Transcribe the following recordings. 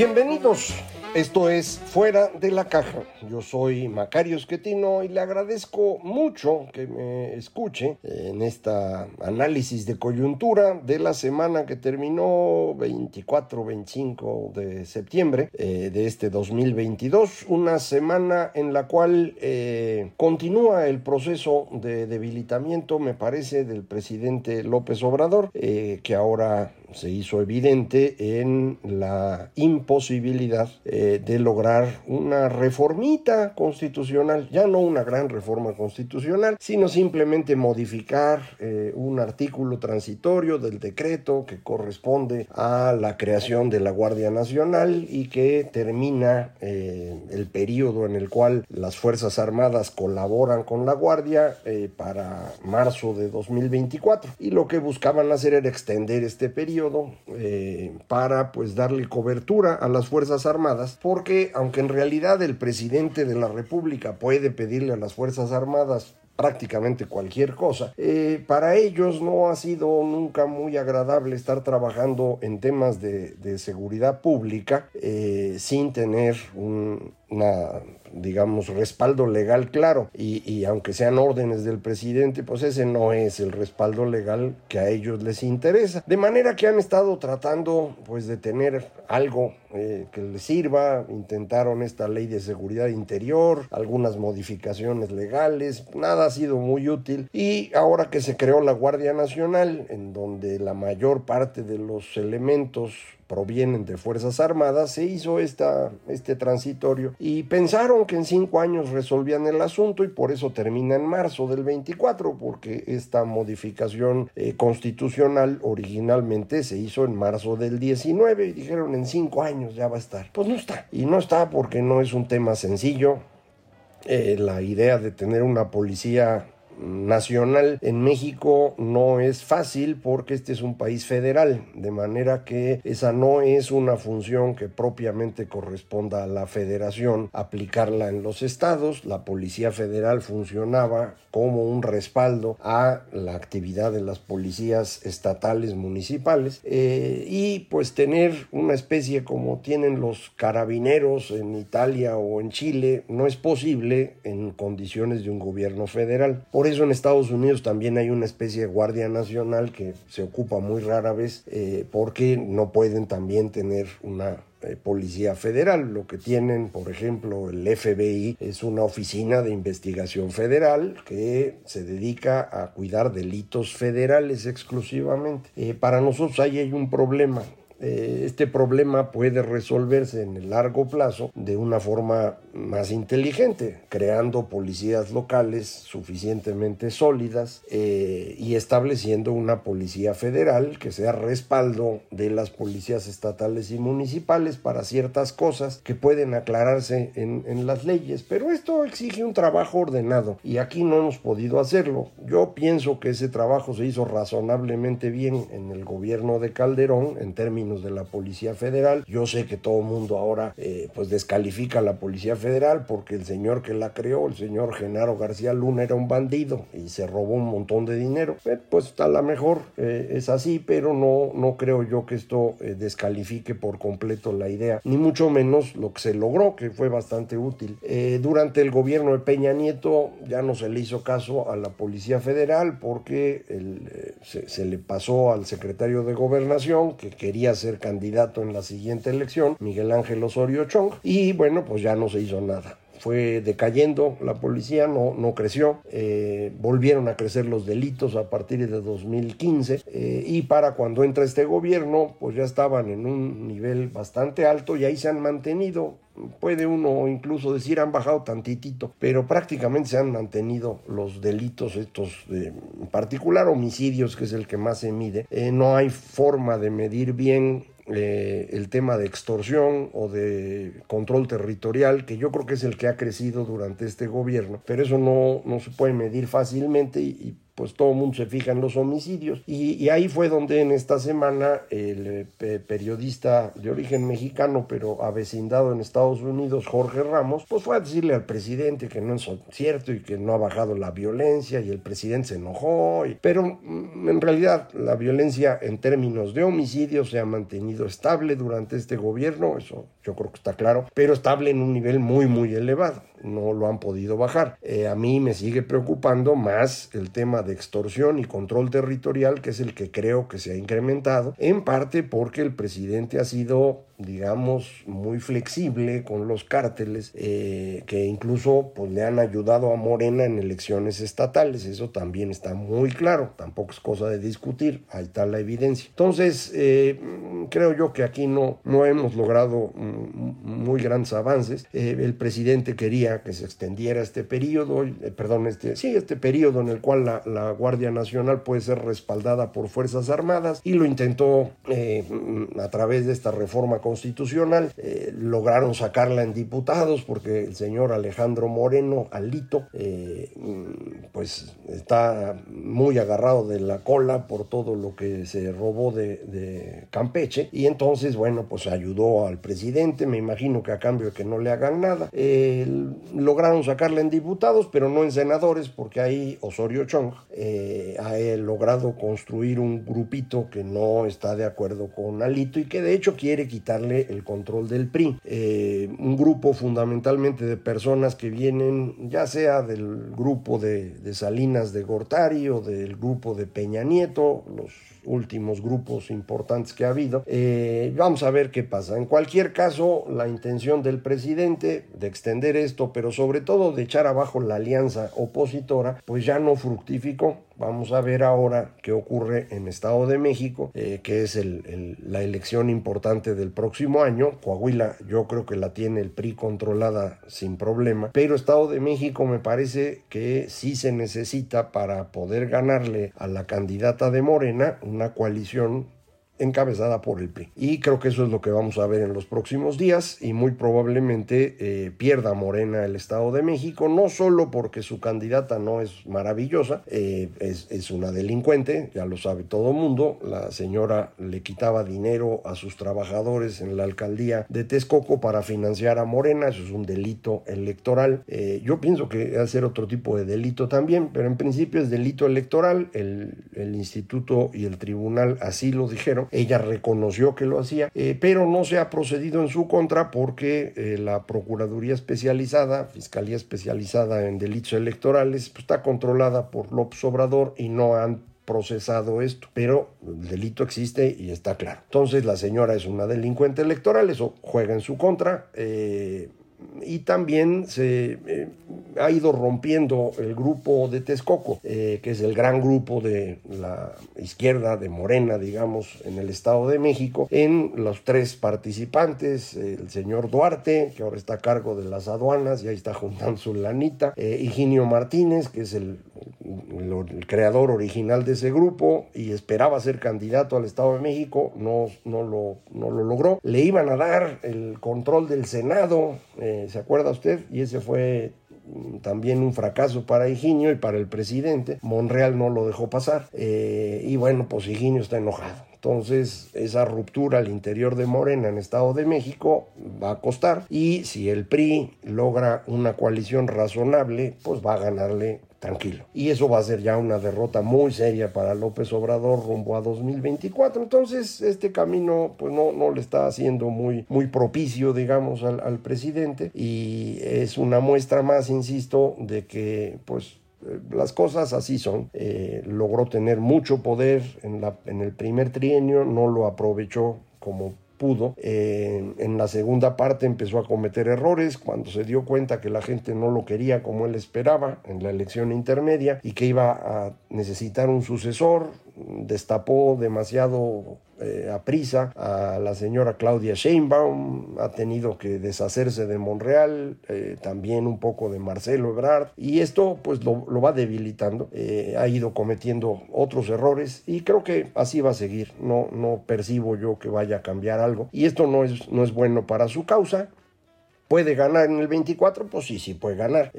Bienvenidos. Esto es Fuera de la Caja. Yo soy Macario Esquetino y le agradezco mucho que me escuche en esta análisis de coyuntura de la semana que terminó 24-25 de septiembre eh, de este 2022. Una semana en la cual eh, continúa el proceso de debilitamiento, me parece, del presidente López Obrador, eh, que ahora se hizo evidente en la imposibilidad eh, de lograr una reformita constitucional, ya no una gran reforma constitucional, sino simplemente modificar eh, un artículo transitorio del decreto que corresponde a la creación de la Guardia Nacional y que termina eh, el periodo en el cual las Fuerzas Armadas colaboran con la Guardia para marzo de 2024 y lo que buscaban hacer era extender este periodo eh, para pues darle cobertura a las Fuerzas Armadas, porque aunque en realidad el presidente de la República puede pedirle a las Fuerzas Armadas prácticamente cualquier cosa. Eh, para ellos no ha sido nunca muy agradable estar trabajando en temas de, seguridad pública eh, sin tener un, una digamos, respaldo legal claro. Y, y, aunque sean órdenes del presidente, pues ese no es el respaldo legal que a ellos les interesa. De manera que han estado tratando, pues, de tener algo eh, que les sirva. Intentaron esta ley de seguridad interior, algunas modificaciones legales. Nada ha sido muy útil. Y ahora que se creó la Guardia Nacional, en donde la mayor parte de los elementos provienen de Fuerzas Armadas, se hizo esta, este transitorio y pensaron que en cinco años resolvían el asunto y por eso termina en marzo del 24, porque esta modificación eh, constitucional originalmente se hizo en marzo del 19 y dijeron en cinco años ya va a estar. Pues no está. Y no está porque no es un tema sencillo. Eh, la idea de tener una policía nacional en México no es fácil porque este es un país federal, de manera que esa no es una función que propiamente corresponda a la federación aplicarla en los estados. La Policía Federal funcionaba como un respaldo a la actividad de las policías estatales municipales eh, y pues tener una especie como tienen los carabineros en Italia o en Chile no es posible en condiciones de un gobierno federal. Eso en Estados Unidos también hay una especie de Guardia Nacional que se ocupa muy rara vez eh, porque no pueden también tener una eh, Policía Federal. Lo que tienen, por ejemplo, el FBI es una oficina de investigación federal que se dedica a cuidar delitos federales exclusivamente. Eh, para nosotros ahí hay un problema. Eh, este problema puede resolverse en el largo plazo de una forma más inteligente, creando policías locales suficientemente sólidas eh, y estableciendo una policía federal que sea respaldo de las policías estatales y municipales para ciertas cosas que pueden aclararse en, en las leyes. Pero esto exige un trabajo ordenado y aquí no hemos podido hacerlo. Yo pienso que ese trabajo se hizo razonablemente bien en el gobierno de Calderón en términos de la Policía Federal. Yo sé que todo el mundo ahora eh, pues descalifica a la Policía Federal porque el señor que la creó, el señor Genaro García Luna, era un bandido y se robó un montón de dinero. Eh, pues a lo mejor eh, es así, pero no, no creo yo que esto eh, descalifique por completo la idea, ni mucho menos lo que se logró, que fue bastante útil. Durante el gobierno de Peña Nieto ya no se le hizo caso a la Policía Federal porque se, se le pasó al secretario de Gobernación que quería ser candidato en la siguiente elección, Miguel Ángel Osorio Chong, y bueno, pues ya no se hizo nada fue decayendo la policía, no, no creció, eh, volvieron a crecer los delitos a partir de 2015 eh, y para cuando entra este gobierno pues ya estaban en un nivel bastante alto y ahí se han mantenido puede uno incluso decir han bajado tantitito, pero prácticamente se han mantenido los delitos estos, en particular homicidios, que es el que más se mide. Eh, no hay forma de medir bien eh, el tema de extorsión o de control territorial, que yo creo que es el que ha crecido durante este gobierno, pero eso no, no se puede medir fácilmente y pues todo el mundo se fija en los homicidios. Y, ahí fue donde en esta semana el eh, periodista de origen mexicano, pero avecindado en Estados Unidos, Jorge Ramos, pues fue a decirle al presidente que no es cierto y que no ha bajado la violencia y el presidente se enojó. pero mm, en realidad la violencia en términos de homicidios se ha mantenido estable durante este gobierno, eso yo creo que está claro, pero estable en un nivel muy, muy elevado no lo han podido bajar. Eh, a mí me sigue preocupando más el tema de extorsión y control territorial, que es el que creo que se ha incrementado, en parte porque el presidente ha sido digamos, muy flexible con los cárteles, eh, que incluso pues, le han ayudado a Morena en elecciones estatales. Eso también está muy claro, tampoco es cosa de discutir, ahí está la evidencia. Entonces, eh, creo yo que aquí no, no hemos logrado mm, muy grandes avances. Eh, el presidente quería que se extendiera este periodo, perdón, este, sí, este periodo en el cual la, la, Guardia Nacional puede ser respaldada por Fuerzas Armadas y lo intentó a través de esta reforma constitucional. Eh, lograron sacarla en diputados porque el señor Alejandro Moreno, Alito, eh, pues está muy agarrado de la cola por todo lo que se robó de, Campeche y entonces, bueno, pues ayudó al presidente, me imagino que a cambio de que no le hagan nada. Eh, lograron sacarla en diputados, pero no en senadores porque ahí Osorio Chong ha logrado construir un grupito que no está de acuerdo con Alito y que de hecho quiere quitar el control del PRI. Eh, un grupo fundamentalmente de personas que vienen ya sea del grupo de, Salinas de Gortari o del grupo de Peña Nieto, los últimos grupos importantes que ha habido. Eh, vamos a ver qué pasa. En cualquier caso, la intención del presidente de extender esto, pero sobre todo de echar abajo la alianza opositora, pues ya no fructificó. Vamos a ver ahora qué ocurre en Estado de México, eh, que es la elección importante del próximo año. Coahuila yo creo que la tiene el PRI controlada sin problema, pero Estado de México me parece que sí se necesita para poder ganarle a la candidata de Morena una coalición encabezada por el PRI. Y creo que eso es lo que vamos a ver en los próximos días y muy probablemente eh, pierda Morena el Estado de México, no solo porque su candidata no es maravillosa, eh, es, una delincuente, ya lo sabe todo mundo, la señora le quitaba dinero a sus trabajadores en la alcaldía de Texcoco para financiar a Morena, eso es un delito electoral. Eh, yo pienso que va a ser otro tipo de delito también, pero en principio es delito electoral, el, el instituto y el tribunal así lo dijeron ella reconoció que lo hacía, eh, pero no se ha procedido en su contra porque eh, la Procuraduría Especializada, Fiscalía Especializada en Delitos Electorales, pues, está controlada por López Obrador y no han procesado esto, pero el delito existe y está claro. Entonces la señora es una delincuente electoral, eso juega en su contra. Eh, y también se eh, ha ido rompiendo el grupo de Texcoco, eh, que es el gran grupo de la izquierda de Morena, digamos, en el Estado de México, en los tres participantes, el señor Duarte, que ahora está a cargo de las aduanas y ahí está juntando su lanita, eh, Higinio Martínez, que es el, el, creador original de ese grupo y esperaba ser candidato al Estado de México, no, no, lo, no lo logró. Le iban a dar el control del Senado, eh, ¿se acuerda usted? Y ese fue mm, también un fracaso para Higinio y para el presidente. Monreal no lo dejó pasar. Eh, y bueno, pues Higinio está enojado. Entonces, esa ruptura al interior de Morena en Estado de México va a costar. Y si el PRI logra una coalición razonable, pues va a ganarle tranquilo. Y eso va a ser ya una derrota muy seria para López Obrador rumbo a 2024. Entonces, este camino pues no, no le está haciendo muy, muy propicio, digamos, al, al presidente y es una muestra más, insisto, de que pues eh, las cosas así son. Eh, logró tener mucho poder en, la, en el primer trienio, no lo aprovechó como pudo. En la segunda parte empezó a cometer errores cuando se dio cuenta que la gente no lo quería como él esperaba en la elección intermedia y que iba a necesitar un sucesor. Destapó demasiado eh, a prisa a la señora Claudia Sheinbaum, ha tenido que deshacerse de Monreal, eh, también un poco de Marcelo Ebrard, y esto pues lo, va debilitando, eh, ha ido cometiendo otros errores y creo que así va a seguir, no, no percibo yo que vaya a cambiar algo, y esto no es, no es bueno para su causa, ¿Puede ganar en el 24? Pues sí, sí puede ganar.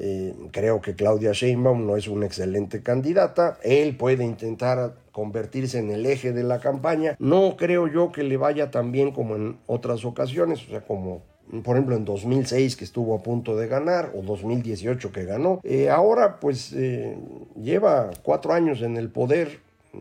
creo que Claudia Sheinbaum no es una excelente candidata. Él puede intentar convertirse en el eje de la campaña. No creo yo que le vaya tan bien como en otras ocasiones, o sea, como por ejemplo en 2006 que estuvo a punto de ganar o 2018 que ganó. Eh, ahora pues eh, lleva cuatro años en el poder,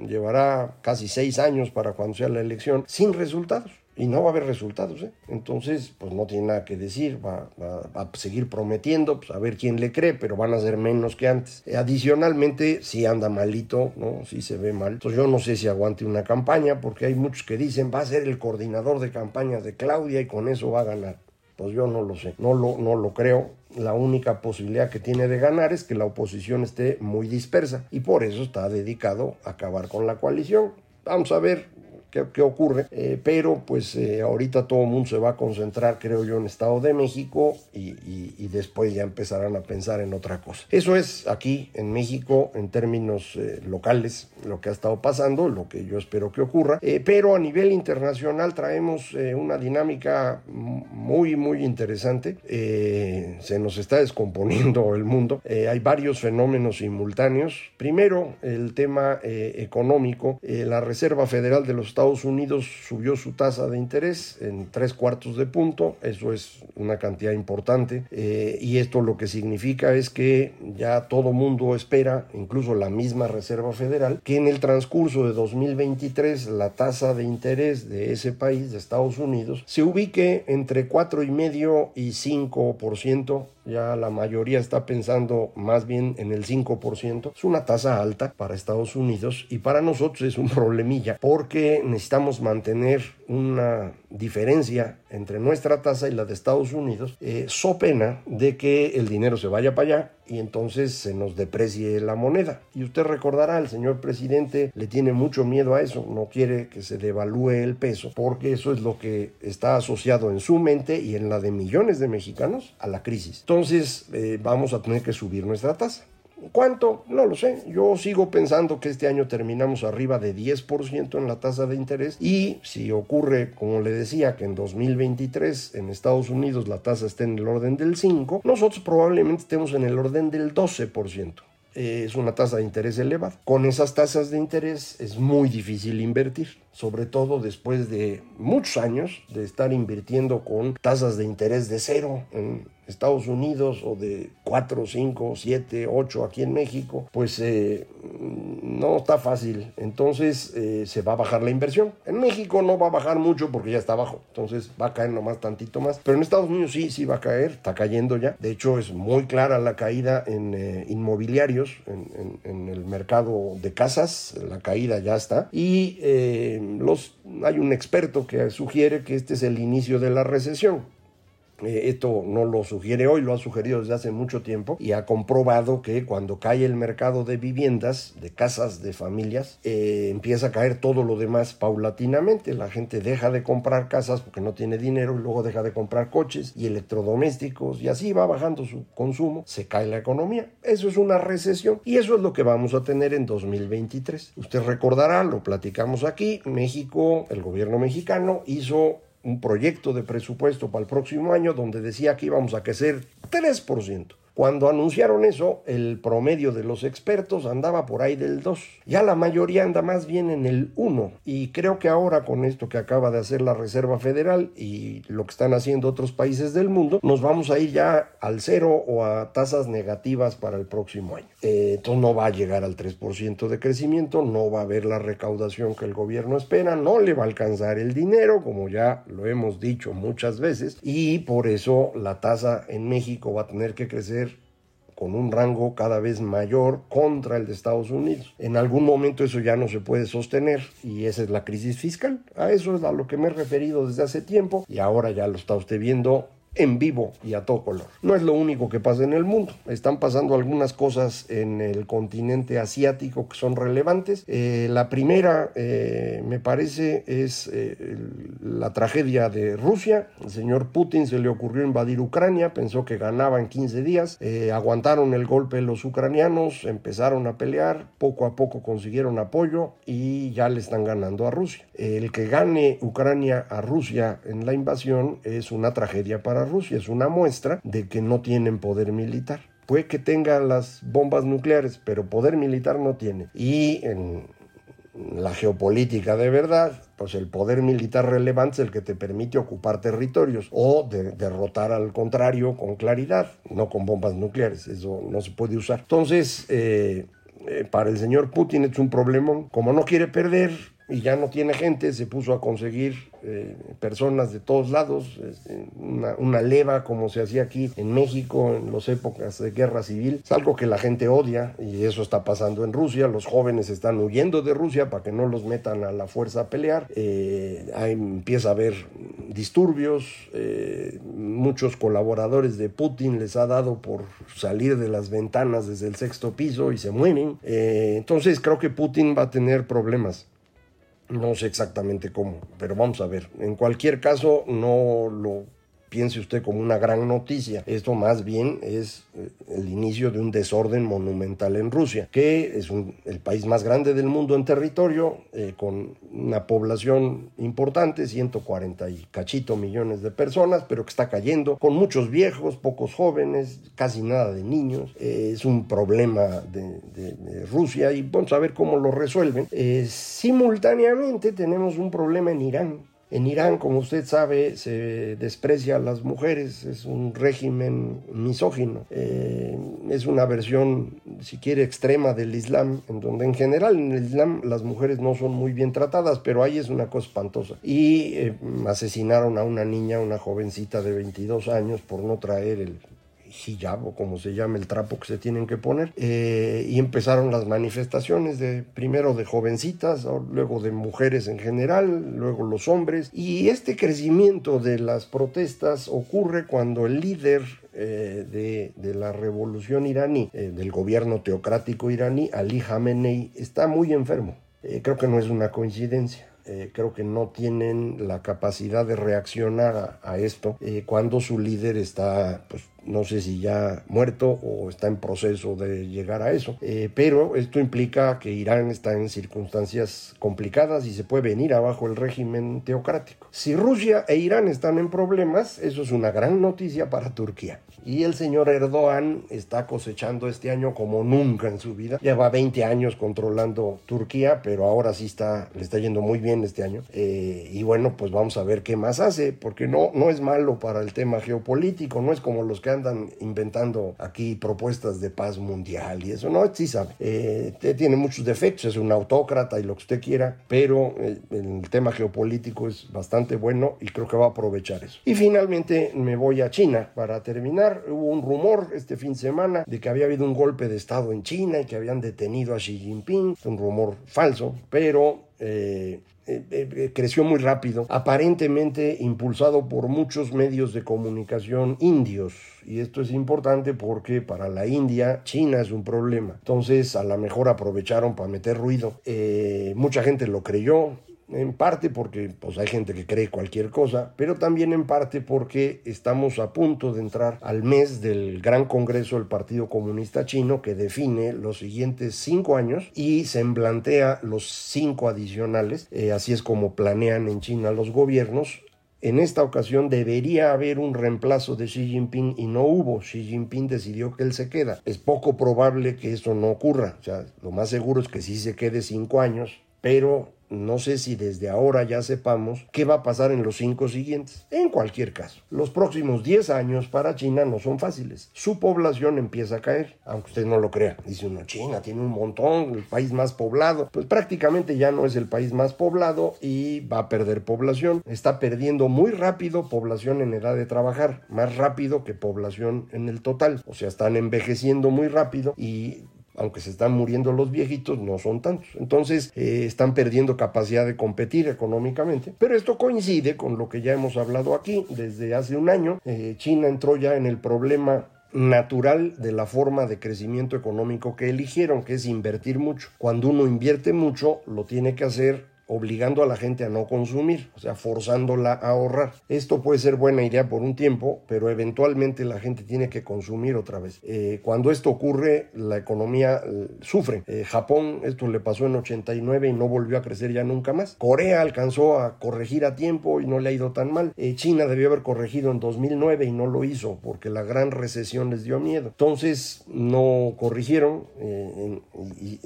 llevará casi seis años para cuando sea la elección sin resultados y no va a haber resultados. ¿eh? Entonces, pues no tiene nada que decir, va, a seguir prometiendo, pues a ver quién le cree, pero van a ser menos que antes. Eh, adicionalmente, si anda malito, ¿no? Si se ve mal. Entonces yo no sé si aguante una campaña, porque hay muchos que dicen, va a ser el coordinador de campañas de Claudia y con eso va a ganar. Pues yo no lo sé, no lo, no lo creo. La única posibilidad que tiene de ganar es que la oposición esté muy dispersa y por eso está dedicado a acabar con la coalición. Vamos a ver, qué, ocurre, eh, pero pues eh, ahorita todo el mundo se va a concentrar, creo yo, en Estado de México y, después ya empezarán a pensar en otra cosa. Eso es aquí en México en términos eh, locales lo que ha estado pasando, lo que yo espero que ocurra, pero a nivel internacional traemos una dinámica muy, muy interesante. se nos está descomponiendo el mundo. hay varios fenómenos simultáneos. Primero, el tema económico. la Reserva Federal de los Estados Estados Unidos subió su tasa de interés en tres cuartos de punto, eso es una cantidad importante, eh, y esto lo que significa es que ya todo mundo espera, incluso la misma Reserva Federal, que en el transcurso de 2023 la tasa de interés de ese país, de Estados Unidos, se ubique entre cuatro y medio y 5% ya la mayoría está pensando más bien en el 5%. Es una tasa alta para Estados Unidos y para nosotros es un problemilla porque necesitamos mantener una diferencia entre nuestra tasa y la de Estados Unidos, eh, so pena de que el dinero se vaya para allá y entonces se nos deprecie la moneda. Y usted recordará, el señor presidente le tiene mucho miedo a eso, no quiere que se devalúe el peso, porque eso es lo que está asociado en su mente y en la de millones de mexicanos a la crisis. Entonces eh, vamos a tener que subir nuestra tasa. ¿Cuánto? No lo sé. Yo sigo pensando que este año terminamos arriba de 10% en la tasa de interés y si ocurre, como le decía, que en 2023 en Estados Unidos la tasa esté en el orden del 5, nosotros probablemente estemos en el orden del 12%. Eh, es una tasa de interés elevada. Con esas tasas de interés es muy difícil invertir, sobre todo después de muchos años de estar invirtiendo con tasas de interés de cero en Estados Unidos o de 4, 5, 7, 8 aquí en México, pues eh, no está fácil. Entonces eh, se va a bajar la inversión. En México no va a bajar mucho porque ya está bajo. Entonces va a caer nomás tantito más. Pero en Estados Unidos sí, sí va a caer. Está cayendo ya. De hecho es muy clara la caída en eh, inmobiliarios, en, en, el mercado de casas. La caída ya está. Y los, hay un experto que sugiere que este es el inicio de la recesión. Eh, esto no lo sugiere hoy, lo ha sugerido desde hace mucho tiempo y ha comprobado que cuando cae el mercado de viviendas, de casas, de familias, eh, empieza a caer todo lo demás paulatinamente. La gente deja de comprar casas porque no tiene dinero y luego deja de comprar coches y electrodomésticos y así va bajando su consumo, se cae la economía. Eso es una recesión y eso es lo que vamos a tener en 2023. Usted recordará, lo platicamos aquí, México, el gobierno mexicano hizo un proyecto de presupuesto para el próximo año donde decía que íbamos a crecer 3%. Cuando anunciaron eso, el promedio de los expertos andaba por ahí del 2. Ya la mayoría anda más bien en el 1. Y creo que ahora con esto que acaba de hacer la Reserva Federal y lo que están haciendo otros países del mundo, nos vamos a ir ya al 0 o a tasas negativas para el próximo año. Eh, no va a llegar al 3% de crecimiento, no va a haber la recaudación que el gobierno espera, no le va a alcanzar el dinero, como ya lo hemos dicho muchas veces, y por eso la tasa en México va a tener que crecer con un rango cada vez mayor contra el de Estados Unidos. En algún momento eso ya no se puede sostener y esa es la crisis fiscal. A eso es a lo que me he referido desde hace tiempo y ahora ya lo está usted viendo en vivo y a todo color. No es lo único que pasa en el mundo. Están pasando algunas cosas en el continente asiático que son relevantes. Eh, la primera, eh, me parece, es eh, la tragedia de Rusia. El señor Putin se le ocurrió invadir Ucrania, pensó que ganaba en 15 días, aguantaron el golpe los ucranianos, empezaron a pelear, poco a poco consiguieron apoyo y ya le están ganando a Rusia. El que gane Ucrania a Rusia en la invasión es una tragedia para Rusia, es una muestra de que no tienen poder militar. Puede que tenga las bombas nucleares, pero poder militar no tiene. Y en la geopolítica de verdad, pues el poder militar relevante es el que te permite ocupar territorios o derrotar al contrario con claridad, no con bombas nucleares, eso no se puede usar. Entonces, eh, eh, para el señor Putin es un problema, como no quiere perder, y ya no tiene gente, se puso a conseguir eh, personas de todos lados, este, una, leva como se hacía aquí en México en las épocas de guerra civil. Es algo que la gente odia y eso está pasando en Rusia. Los jóvenes están huyendo de Rusia para que no los metan a la fuerza a pelear. Eh, empieza a haber disturbios. Eh, muchos colaboradores de Putin les ha dado por salir de las ventanas desde el sexto piso y se mueren. entonces creo que Putin va a tener problemas. No sé exactamente cómo, pero vamos a ver. En cualquier caso, no lo piense usted como una gran noticia. Esto más bien es eh, el inicio de un desorden monumental en Rusia, que es el país más grande del mundo en territorio, eh, con una población importante, 140 y cachito millones de personas, pero que está cayendo, con muchos viejos, pocos jóvenes, casi nada de niños. Eh, es un problema de, Rusia y vamos a ver cómo lo resuelven. simultáneamente tenemos un problema en Irán en Irán, como usted sabe, se desprecia a las mujeres, es un régimen misógino, eh, es una versión, si quiere, extrema del Islam, en donde en general en el Islam las mujeres no son muy bien tratadas, pero ahí es una cosa espantosa. Y eh, asesinaron a una niña, una jovencita de 22 años, por no traer el hijab o como se llama el trapo que se tienen que poner eh, y empezaron las manifestaciones de primero de jovencitas luego de mujeres en general luego los hombres y este crecimiento de las protestas ocurre cuando el líder eh, de, de, la revolución iraní, eh, del gobierno teocrático iraní, Ali Khamenei, está muy enfermo. creo que no es una coincidencia. creo que no tienen la capacidad de reaccionar a, a esto cuando su líder está pues, no sé si ya muerto o está en proceso de llegar a eso, eh, pero esto implica que Irán está en circunstancias complicadas y se puede venir abajo el régimen teocrático. Si Rusia e Irán están en problemas, eso es una gran noticia para Turquía. Y el señor Erdogan está cosechando este año como nunca en su vida. Lleva 20 años controlando Turquía, pero ahora sí está, le está yendo muy bien este año. Eh, y bueno, pues vamos a ver qué más hace, porque no, no es malo para el tema geopolítico, no es como los que andan inventando aquí propuestas de paz mundial y eso. No, sí sabe. Eh, tiene muchos defectos, es un autócrata y lo que usted quiera, pero eh, el tema geopolítico es bastante bueno y creo que va a aprovechar eso. Y finalmente me voy a China para terminar. Hubo un rumor este fin de semana de que había habido un golpe de Estado en China y que habían detenido a Xi Jinping. un rumor falso, pero eh, eh, eh, creció muy rápido, aparentemente impulsado por muchos medios de comunicación indios. Y esto es importante porque para la India, China es un problema. Entonces, a lo mejor aprovecharon para meter ruido. mucha gente lo creyó, en parte porque pues, hay gente que cree cualquier cosa, pero también en parte porque estamos a punto de entrar al mes del Gran Congreso del Partido Comunista Chino que define los siguientes cinco años y se emplantea los cinco adicionales, eh, así es como planean en China los gobiernos, en esta ocasión debería haber un reemplazo de Xi Jinping y no hubo. Xi Jinping decidió que él se queda. Es poco probable que eso no ocurra. O lo más seguro es que sí se quede cinco años pero no sé si desde ahora ya sepamos qué va a pasar en los cinco siguientes. En cualquier caso, los próximos 10 años para China no son fáciles. Su población empieza a caer, aunque usted no lo crea. Dice uno, China tiene un montón, el país más poblado. Pues prácticamente ya no es el país más poblado y va a perder población. Está perdiendo muy rápido población en edad de trabajar, más rápido que población en el total. O sea, están envejeciendo muy rápido y aunque se están muriendo los viejitos, no son tantos. Entonces eh, están perdiendo capacidad de competir económicamente. Pero esto coincide con lo que ya hemos hablado aquí desde hace un año. Eh, China entró ya en el problema natural de la forma de crecimiento económico que eligieron, que es invertir mucho. Cuando uno invierte mucho, lo tiene que hacer obligando a la gente a no consumir, o sea, forzándola a ahorrar. Esto puede ser buena idea por un tiempo, pero eventualmente la gente tiene que consumir otra vez. Eh, cuando esto ocurre, la economía eh, sufre. Eh, Japón, esto le pasó en 89 y no volvió a crecer ya nunca más. Corea alcanzó a corregir a tiempo y no le ha ido tan mal. China debió haber corregido en 2009 y no lo hizo porque la gran recesión les dio miedo. Entonces no corrigieron y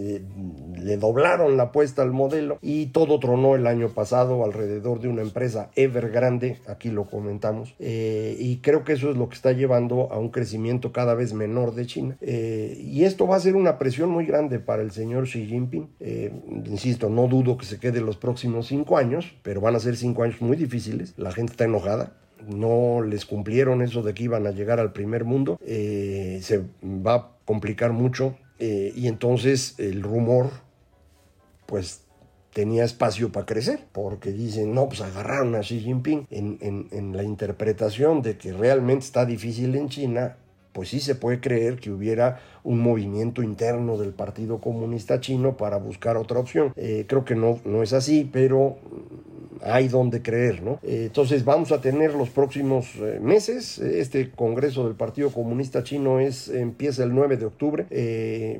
le doblaron la apuesta al modelo y todo tronó el año pasado alrededor de una empresa Evergrande, aquí lo comentamos, eh, y creo que eso es lo que está llevando a un crecimiento cada vez menor de China. Eh, y esto va a ser una presión muy grande para el señor Xi Jinping. Eh, insisto, no dudo que se quede los próximos cinco años, pero van a ser cinco años muy difíciles. La gente está enojada, no les cumplieron eso de que iban a llegar al primer mundo, se va a complicar mucho y entonces el rumor pues tenía espacio para crecer, porque dicen, no, pues agarraron a Xi Jinping en, en, la interpretación de que realmente está difícil en China, pues sí se puede creer que hubiera un movimiento interno del Partido Comunista Chino para buscar otra opción. Eh, creo que no, no es así, pero hay donde creer, ¿no? Eh, entonces vamos a tener los próximos eh, meses, este Congreso del Partido Comunista Chino es, empieza el 9 de octubre, eh,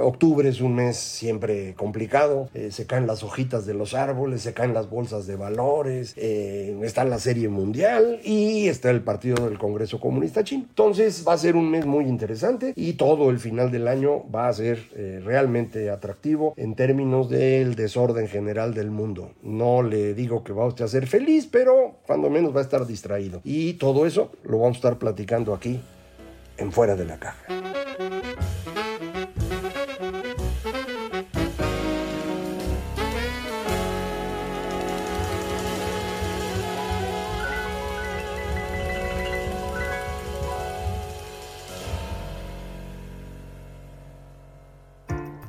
octubre es un mes siempre complicado, se caen las hojitas de los árboles, se caen las bolsas de valores, está la serie mundial y está el partido del Congreso Comunista Chino. Entonces va a ser un mes muy interesante y todo el final del año va a ser realmente atractivo en términos del desorden general del mundo. No le digo que va usted a ser feliz, pero cuando menos va a estar distraído. Y todo eso lo vamos a estar platicando aquí en Fuera de la Caja.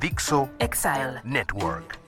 Dixo Exile Network.